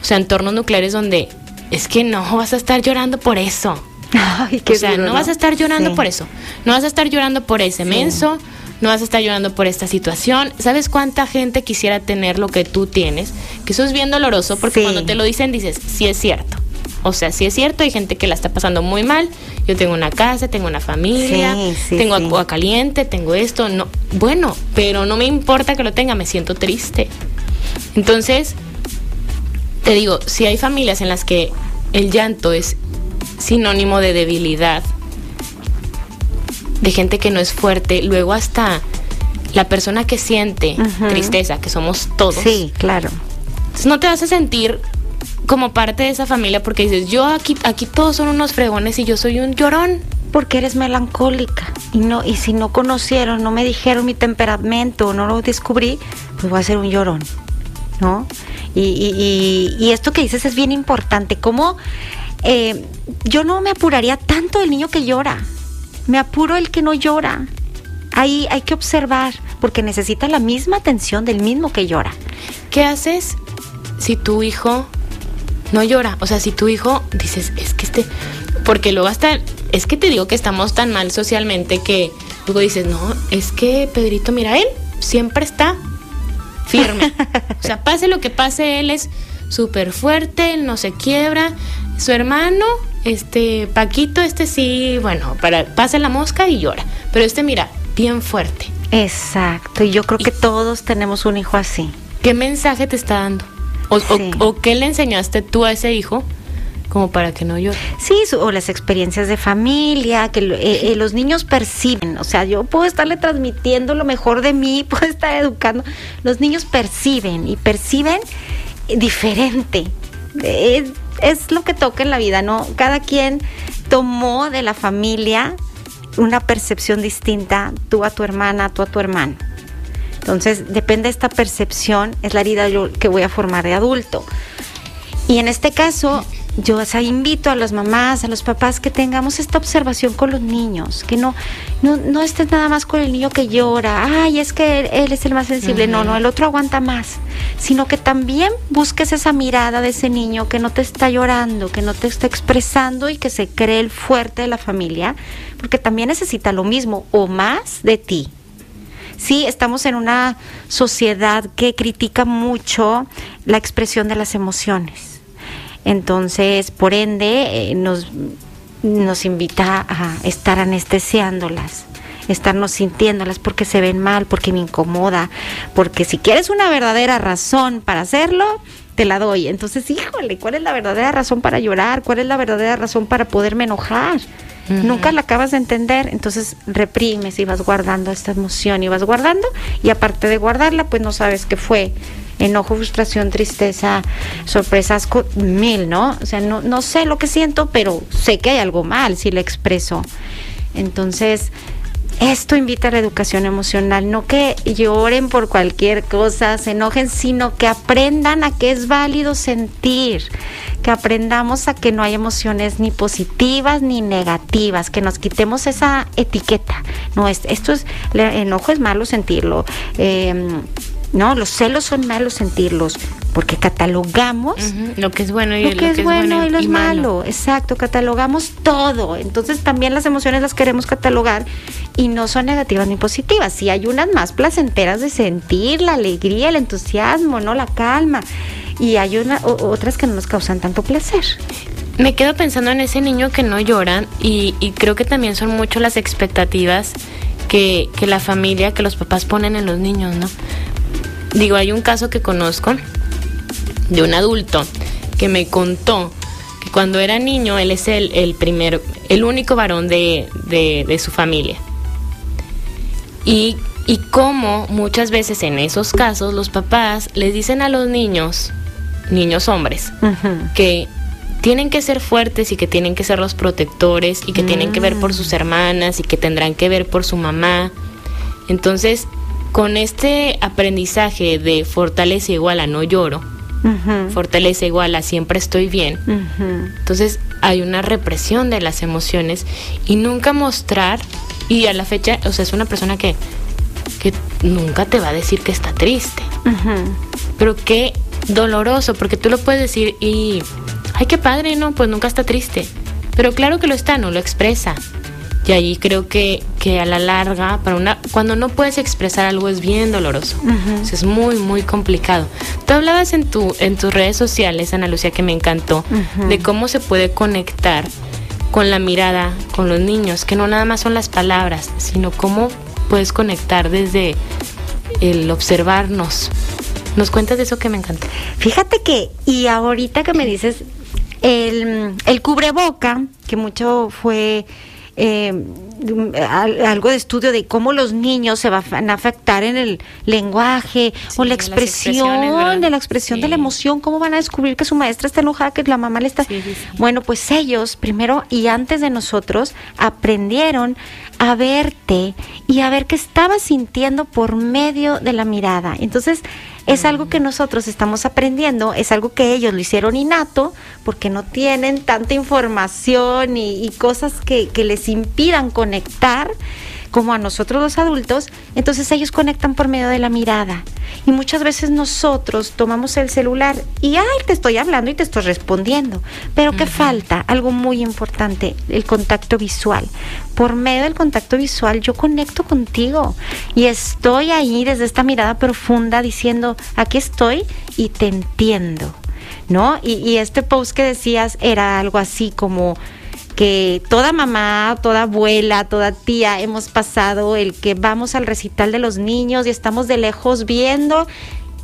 o sea, entornos nucleares donde es que no vas a estar llorando por eso. Ay, qué o sea, no, vas a estar llorando por eso. No vas a estar llorando por ese menso, no vas a estar llorando por esta situación. ¿Sabes cuánta gente quisiera tener lo que tú tienes? Que eso es bien doloroso porque cuando te lo dicen dices, sí es cierto. O sea, sí es cierto, hay gente que la está pasando muy mal. Yo tengo una casa, tengo una familia, tengo agua caliente, tengo esto. No, bueno, pero no me importa que lo tenga, me siento triste. Entonces, te digo, si hay familias en las que el llanto es sinónimo de debilidad, de gente que no es fuerte, luego hasta la persona que siente tristeza, que somos todos. Sí, claro. no te vas a sentir como parte de esa familia porque dices, yo aquí, aquí todos son unos fregones y yo soy un llorón. Porque eres melancólica y no y si no conocieron, no me dijeron mi temperamento, no lo descubrí, pues voy a ser un llorón, ¿no? Y, y, y, esto que dices es bien importante, como eh, yo no me apuraría tanto del niño que llora, me apuro el que no llora. Ahí hay que observar, porque necesita la misma atención del mismo que llora. ¿Qué haces si tu hijo no llora? O sea, si tu hijo dices, es que este, porque luego hasta, es que te digo que estamos tan mal socialmente que luego dices, no, es que Pedrito, mira, él siempre está firme. o sea, pase lo que pase, él es súper fuerte, él no se quiebra. Su hermano este, Paquito, este sí, bueno, para, pasa la mosca y llora. Pero este, mira, bien fuerte. Exacto, y yo creo que todos tenemos un hijo así. ¿Qué mensaje te está dando? O, qué le enseñaste tú a ese hijo como para que no llore? Sí, o las experiencias de familia, que eh, eh, los niños perciben, o sea, yo puedo estarle transmitiendo lo mejor de mí, puedo estar educando, los niños perciben y perciben diferente. Es, es lo que toca en la vida, ¿no? Cada quien tomó de la familia una percepción distinta, tú a tu hermana, tú a tu hermano. Entonces, depende de esta percepción, es la herida que voy a formar de adulto. Y en este caso, yo invito a las mamás, a los papás que tengamos esta observación con los niños, que no, no, no estés nada más con el niño que llora, ay, es que él, es el más sensible, no, no, el otro aguanta más, sino que también busques esa mirada de ese niño que no te está llorando, que no te está expresando y que se cree el fuerte de la familia, porque también necesita lo mismo o más de ti. Sí, estamos en una sociedad que critica mucho la expresión de las emociones entonces, por ende, eh, nos, nos invita a estar anestesiándolas estarnos sintiéndolas porque se ven mal, porque me incomoda, porque si quieres una verdadera razón para hacerlo, te la doy. Entonces, híjole, ¿cuál es la verdadera razón para llorar? ¿Cuál es la verdadera razón para poderme enojar? Nunca la acabas de entender, entonces reprimes y vas guardando esta emoción y vas guardando y aparte de guardarla, pues no sabes qué fue enojo, frustración, tristeza, sorpresas, mil, ¿no? O sea, no, no sé lo que siento, pero sé que hay algo mal si lo expreso. Entonces, esto invita a la educación emocional, no que lloren por cualquier cosa, se enojen, sino que aprendan a que es válido sentir, que aprendamos a que no hay emociones ni positivas ni negativas, que nos quitemos esa etiqueta. No, esto es, el enojo es malo sentirlo. Eh, no, los celos son malos sentirlos porque catalogamos lo que es bueno y lo, que, es, bueno, y lo es malo. Exacto, catalogamos todo. Entonces también las emociones las queremos catalogar y no son negativas ni positivas. Sí hay unas más placenteras de sentir, la alegría, el entusiasmo, no la calma. Y hay una, otras que no nos causan tanto placer. Me quedo pensando en ese niño que no llora y, y creo que también son mucho las expectativas que, que la familia, que los papás ponen en los niños, ¿no? Digo, hay un caso que conozco de un adulto que me contó que cuando era niño él es el, el primer, el único varón de, de, de su familia. Y, y cómo muchas veces en esos casos los papás les dicen a los niños, niños hombres, que tienen que ser fuertes y que tienen que ser los protectores y que tienen que ver por sus hermanas y que tendrán que ver por su mamá. Entonces, con este aprendizaje de fortaleza igual a no lloro, Ujú. fortaleza igual a siempre estoy bien, entonces hay una represión de las emociones y nunca mostrar, y a la fecha, o sea, es una persona que, que nunca te va a decir que está triste. Pero qué doloroso, porque tú lo puedes decir y, ay, qué padre, ¿no? Pues nunca está triste. Pero claro que lo está, no lo expresa. Y ahí creo que, que a la larga, para una, cuando no puedes expresar algo es bien doloroso. Sea, es muy, muy complicado. Tú hablabas en, tu, en tus redes sociales, Ana Lucía, que me encantó, de cómo se puede conectar con la mirada, con los niños, que no nada más son las palabras, sino cómo puedes conectar desde el observarnos. ¿Nos cuentas de eso que me encantó? Fíjate que, y ahorita que me dices, el, el cubreboca, que mucho fue eh, al- algo de estudio de cómo los niños se van a afectar en el lenguaje o la expresión, de la expresión de la emoción, cómo van a descubrir que su maestra está enojada, que la mamá le está... Sí. Bueno, pues ellos, primero y antes de nosotros, aprendieron a verte y a ver qué estabas sintiendo por medio de la mirada. Entonces, es algo que nosotros estamos aprendiendo, es algo que ellos lo hicieron innato, porque no tienen tanta información y, cosas que les impidan conectar como a nosotros los adultos, entonces ellos conectan por medio de la mirada. Y muchas veces nosotros tomamos el celular y, ay, te estoy hablando y te estoy respondiendo. Pero ¿qué falta? Algo muy importante, el contacto visual. Por medio del contacto visual yo conecto contigo y estoy ahí desde esta mirada profunda diciendo, aquí estoy y te entiendo. ¿No? Y, y este post que decías era algo así como que toda mamá, toda abuela, toda tía hemos pasado el que vamos al recital de los niños y estamos de lejos viendo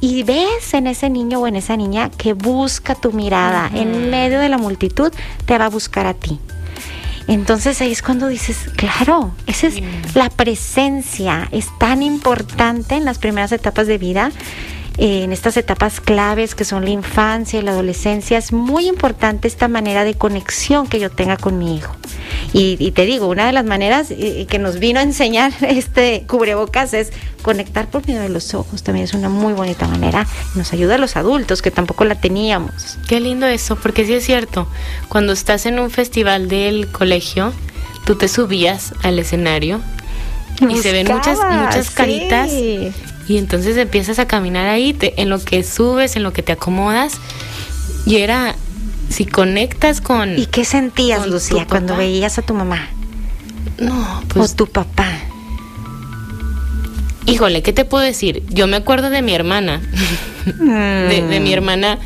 y ves en ese niño o en esa niña que busca tu mirada. En medio de la multitud, te va a buscar a ti. Entonces ahí es cuando dices, claro, esa es la presencia, es tan importante en las primeras etapas de vida, eh, en estas etapas claves que son la infancia y la adolescencia, es muy importante esta manera de conexión que yo tenga con mi hijo. Y, y te digo, una de las maneras eh, que nos vino a enseñar este cubrebocas es conectar por medio de los ojos, también es una muy bonita manera, nos ayuda a los adultos que tampoco la teníamos. Qué lindo eso, porque sí es cierto. Cuando estás en un festival del colegio, tú te subías al escenario y se ven muchas, muchas sí. Y entonces empiezas a caminar ahí, te- en lo que subes, en lo que te acomodas. Y era, si conectas con... ¿Y qué sentías, Lucía, cuando papá. veías a tu mamá No, pues o tu papá? Híjole, ¿qué te puedo decir? Yo me acuerdo de mi hermana, de, de Mm. mi hermana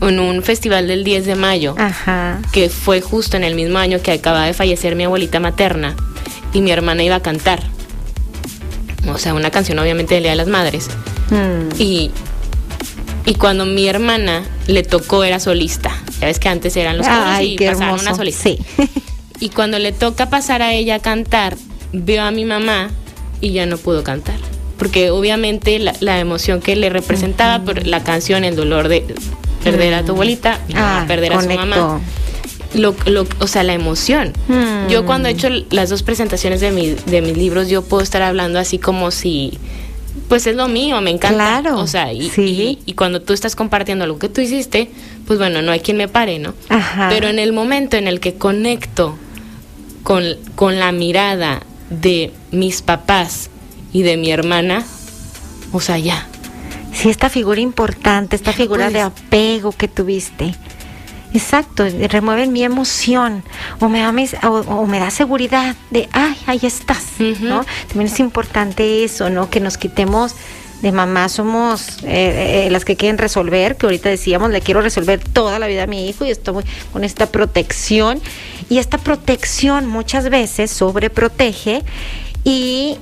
en un festival del 10 de mayo, Ajá. que fue justo en el mismo año que acababa de fallecer mi abuelita materna, y mi hermana iba a cantar. O sea, una canción obviamente del Día de las Madres. Mm. Y, y cuando mi hermana le tocó era solista. Ya ves que antes eran los coros y qué pasaban hermoso. una solista. Sí. Y cuando le toca pasar a ella a cantar, veo a mi mamá y ya no pudo cantar. Porque obviamente la, la emoción que le representaba por la canción, el dolor de perder a tu abuelita, mi mamá Ah, perder a su mamá. Lo, lo- o sea, la emoción. Mm. Yo cuando he hecho las dos presentaciones de, mi- de mis libros, yo puedo estar hablando así como si, pues es lo mío, me encanta. Claro, O sea, y, sí. y- y cuando tú estás compartiendo algo que tú hiciste, pues bueno, no hay quien me pare, ¿no? Ajá. Pero en el momento en el que conecto con, con la mirada de mis papás y de mi hermana, o sea, ya. Sí, esta figura importante, esta figura Pues- de apego que tuviste. Exacto, remueven mi emoción o me da, mis- o, o me da seguridad de, ay, ahí estás. ¿no? También es importante eso, ¿no? Que nos quitemos de mamá, somos eh, eh, las que quieren resolver, que ahorita decíamos, le quiero resolver toda la vida a mi hijo y estoy con esta protección. Y esta protección muchas veces sobreprotege y,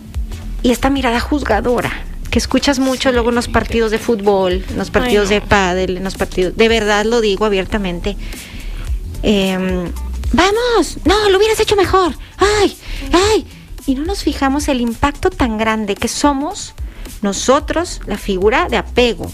y esta mirada juzgadora que escuchas mucho luego en los partidos de fútbol, en los partidos de pádel, en los partidos, de verdad lo digo abiertamente. Em, vamos, no, lo hubieras hecho mejor. Ay, ay. Y no nos fijamos el impacto tan grande que somos nosotros, la figura de apego,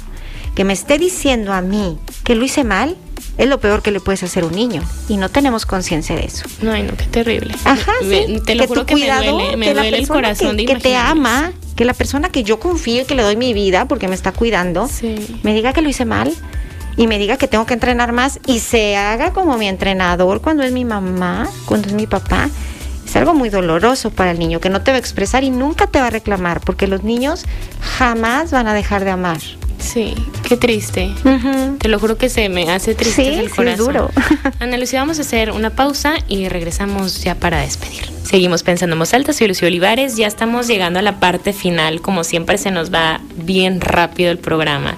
que me esté diciendo a mí que lo hice mal, es lo peor que le puedes hacer a un niño y no tenemos conciencia de eso. No, no, qué terrible. Ajá, sí. Te lo juro que me duele, me duele el corazón que, de que te ama, que la persona que yo confío y que le doy mi vida porque me está cuidando, me diga que lo hice mal y me diga que tengo que entrenar más y se haga como mi entrenador cuando es mi mamá, cuando es mi papá. Es algo muy doloroso para el niño que no te va a expresar y nunca te va a reclamar porque los niños jamás van a dejar de amar. Sí, qué triste. Te lo juro que se me hace triste el corazón. Sí, duro. Ana Lucía, vamos a hacer una pausa y regresamos ya para despedir. Seguimos pensando en voz alta, soy Lucía Olivares, ya estamos llegando a la parte final, como siempre se nos va bien rápido el programa.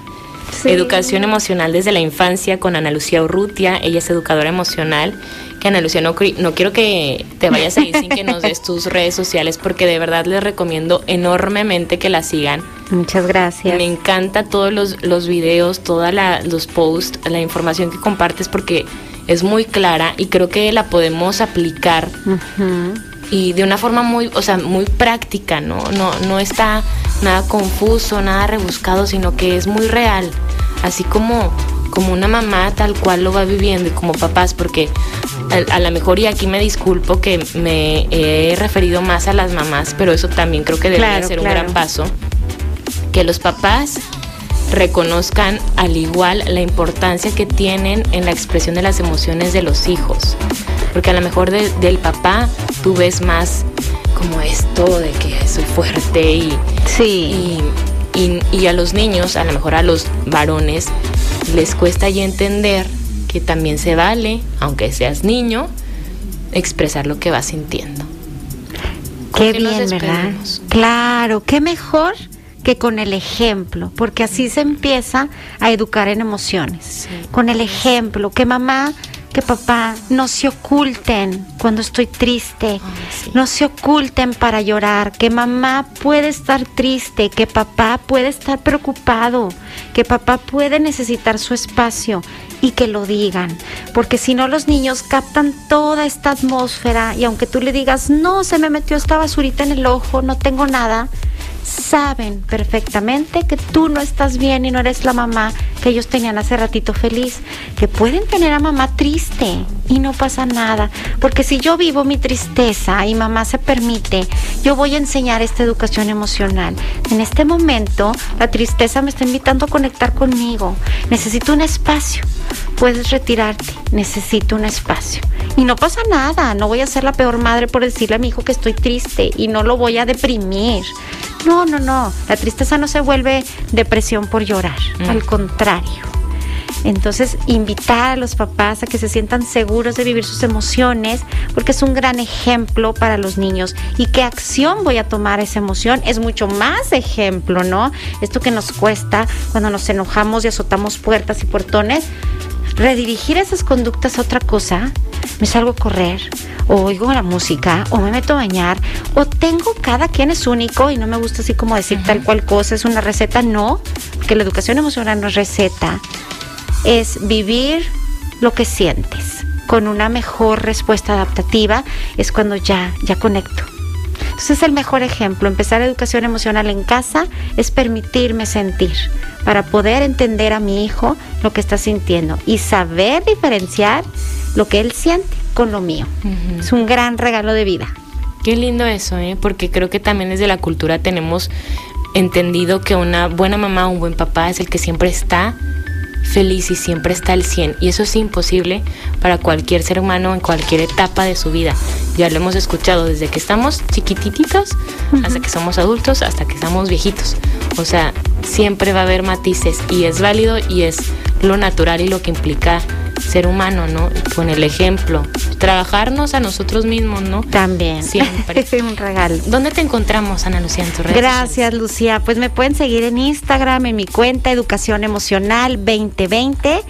Educación emocional desde la infancia con Ana Lucía Urrutia, ella es educadora emocional. Que Ana Lucía, no, no quiero que te vayas a ir sin que nos des tus redes sociales porque de verdad les recomiendo enormemente que la sigan. Muchas gracias. Me encanta todos los, los videos, todos los posts, la información que compartes porque es muy clara y creo que la podemos aplicar y de una forma muy, o sea, muy práctica, ¿no? No, no está nada confuso, nada rebuscado, sino que es muy real. Así como, como una mamá tal cual lo va viviendo y como papás, porque a, lo mejor, y aquí me disculpo que me he referido más a las mamás, pero eso también creo que debería ser un gran paso, que los papás reconozcan al igual la importancia que tienen en la expresión de las emociones de los hijos. Porque a lo mejor del papá tú ves más como esto de que soy fuerte y, sí. y, y, a los niños, a lo mejor a los varones, les cuesta ya entender que también se vale, aunque seas niño, expresar lo que vas sintiendo. Qué bien, ¿verdad? Claro, qué mejor que con el ejemplo, porque así se empieza a educar en emociones. Con el ejemplo, que mamá, que papá no se oculten cuando estoy triste, no se oculten para llorar, que mamá puede estar triste, que papá puede estar preocupado, que papá puede necesitar su espacio y que lo digan, porque si no los niños captan toda esta atmósfera y aunque tú le digas, no, se me metió esta basurita en el ojo, no tengo nada, saben perfectamente que tú no estás bien y no eres la mamá que ellos tenían hace ratito feliz, que pueden tener a mamá triste y no pasa nada, porque si yo vivo mi tristeza y mamá se permite, yo voy a enseñar esta educación emocional. En este momento la tristeza me está invitando a conectar conmigo, necesito un espacio, puedes retirarte, necesito un espacio. Y no pasa nada, no voy a ser la peor madre por decirle a mi hijo que estoy triste y no lo voy a deprimir. No, no, no. La tristeza no se vuelve depresión por llorar. Mm. Al contrario. Entonces, invitar a los papás a que se sientan seguros de vivir sus emociones, porque es un gran ejemplo para los niños. ¿Y qué acción voy a tomar esa emoción? Es mucho más ejemplo, ¿no? Esto que nos cuesta cuando nos enojamos y azotamos puertas y portones, redirigir esas conductas a otra cosa, me salgo a correr, o oigo la música, o me meto a bañar, o tengo, cada quien es único y no me gusta así como decir tal cual cosa, es una receta, no, porque la educación emocional no es receta, es vivir lo que sientes con una mejor respuesta adaptativa, es cuando ya, ya conecto. Entonces el mejor ejemplo, empezar educación emocional en casa es permitirme sentir para poder entender a mi hijo lo que está sintiendo y saber diferenciar lo que él siente con lo mío. Es un gran regalo de vida. Qué lindo eso, ¿eh? porque creo que también desde la cultura tenemos entendido que una buena mamá o un buen papá es el que siempre está feliz y siempre está al 100. Y eso es imposible para cualquier ser humano en cualquier etapa de su vida. Ya lo hemos escuchado desde que estamos chiquititos hasta que somos adultos, hasta que estamos viejitos. O sea, siempre va a haber matices y es válido y es lo natural y lo que implica ser humano, ¿no? Con el ejemplo. Trabajarnos a nosotros mismos, ¿no? También. Siempre. es un regalo. ¿Dónde te encontramos, Ana Lucía, en tu Gracias, Lucía. Pues me pueden seguir en Instagram, en mi cuenta Educación Emocional 2020.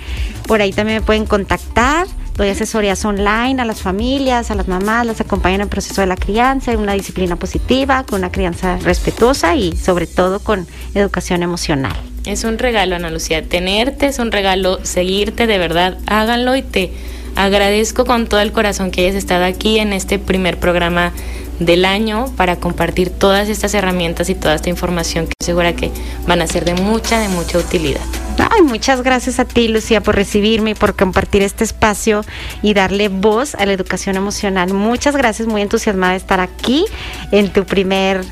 Por ahí también me pueden contactar doy asesorías online a las familias, a las mamás, las acompaño en el proceso de la crianza, en una disciplina positiva, con una crianza respetuosa y sobre todo con educación emocional. Es un regalo, Ana Lucía. Tenerte es un regalo, seguirte de verdad, háganlo y te agradezco con todo el corazón que hayas estado aquí en este primer programa del año para compartir todas estas herramientas y toda esta información que segura que van a ser de mucha, de mucha utilidad. Ay, muchas gracias a ti, Lucía, por recibirme y por compartir este espacio y darle voz a la educación emocional. Muchas gracias, muy entusiasmada de estar aquí en tu primer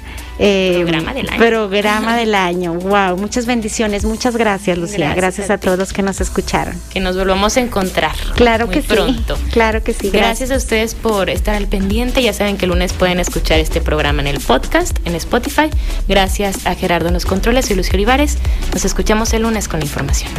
eh, programa del año. Programa del año. Wow, muchas bendiciones. Muchas gracias, Lucía. Gracias, a, todos los que nos escucharon. Que nos volvamos a encontrar. Claro que pronto. sí. Claro que sí. Gracias. gracias a ustedes por estar al pendiente. Ya saben que el lunes pueden escuchar este programa en el podcast, en Spotify. Gracias a Gerardo en los controles. Soy Lucio Olivares. Nos escuchamos el lunes con la información.